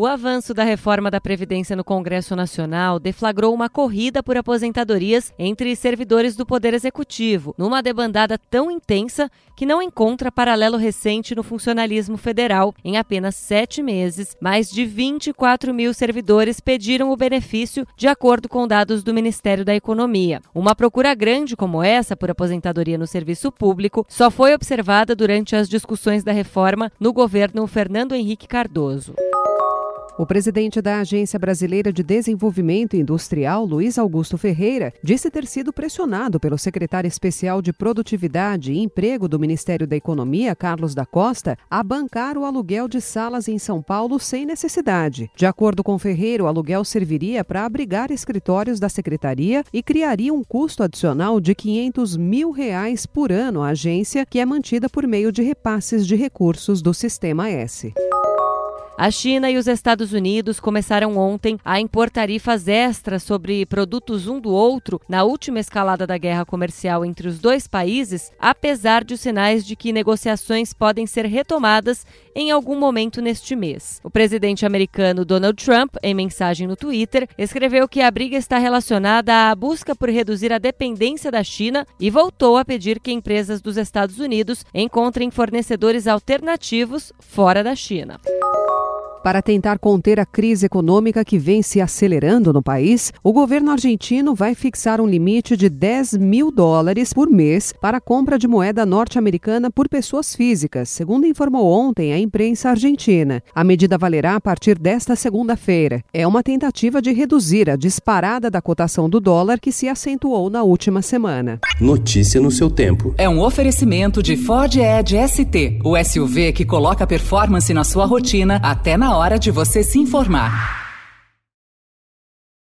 O avanço da reforma da Previdência no Congresso Nacional deflagrou uma corrida por aposentadorias entre servidores do Poder Executivo, numa debandada tão intensa que não encontra paralelo recente no funcionalismo federal. Em apenas sete meses, mais de 24 mil servidores pediram o benefício, de acordo com dados do Ministério da Economia. Uma procura grande como essa por aposentadoria no serviço público só foi observada durante as discussões da reforma no governo Fernando Henrique Cardoso. O presidente da Agência Brasileira de Desenvolvimento Industrial, Luiz Augusto Ferreira, disse ter sido pressionado pelo secretário especial de Produtividade e Emprego do Ministério da Economia, Carlos da Costa, a bancar o aluguel de salas em São Paulo sem necessidade. De acordo com Ferreira, o aluguel serviria para abrigar escritórios da secretaria e criaria um custo adicional de 500 mil reais por ano à agência, que é mantida por meio de repasses de recursos do Sistema S. A China e os Estados Unidos começaram ontem a impor tarifas extras sobre produtos um do outro na última escalada da guerra comercial entre os dois países, apesar de os sinais de que negociações podem ser retomadas em algum momento neste mês. O presidente americano Donald Trump, em mensagem no Twitter, escreveu que a briga está relacionada à busca por reduzir a dependência da China e voltou a pedir que empresas dos Estados Unidos encontrem fornecedores alternativos fora da China. Para tentar conter a crise econômica que vem se acelerando no país, o governo argentino vai fixar um limite de 10 mil dólares por mês para a compra de moeda norte-americana por pessoas físicas, segundo informou ontem a imprensa argentina. A medida valerá a partir desta segunda-feira. É uma tentativa de reduzir a disparada da cotação do dólar que se acentuou na última semana. Notícia no seu tempo. É um oferecimento de Ford Edge ST, o SUV que coloca performance na sua rotina até na hora de você se informar.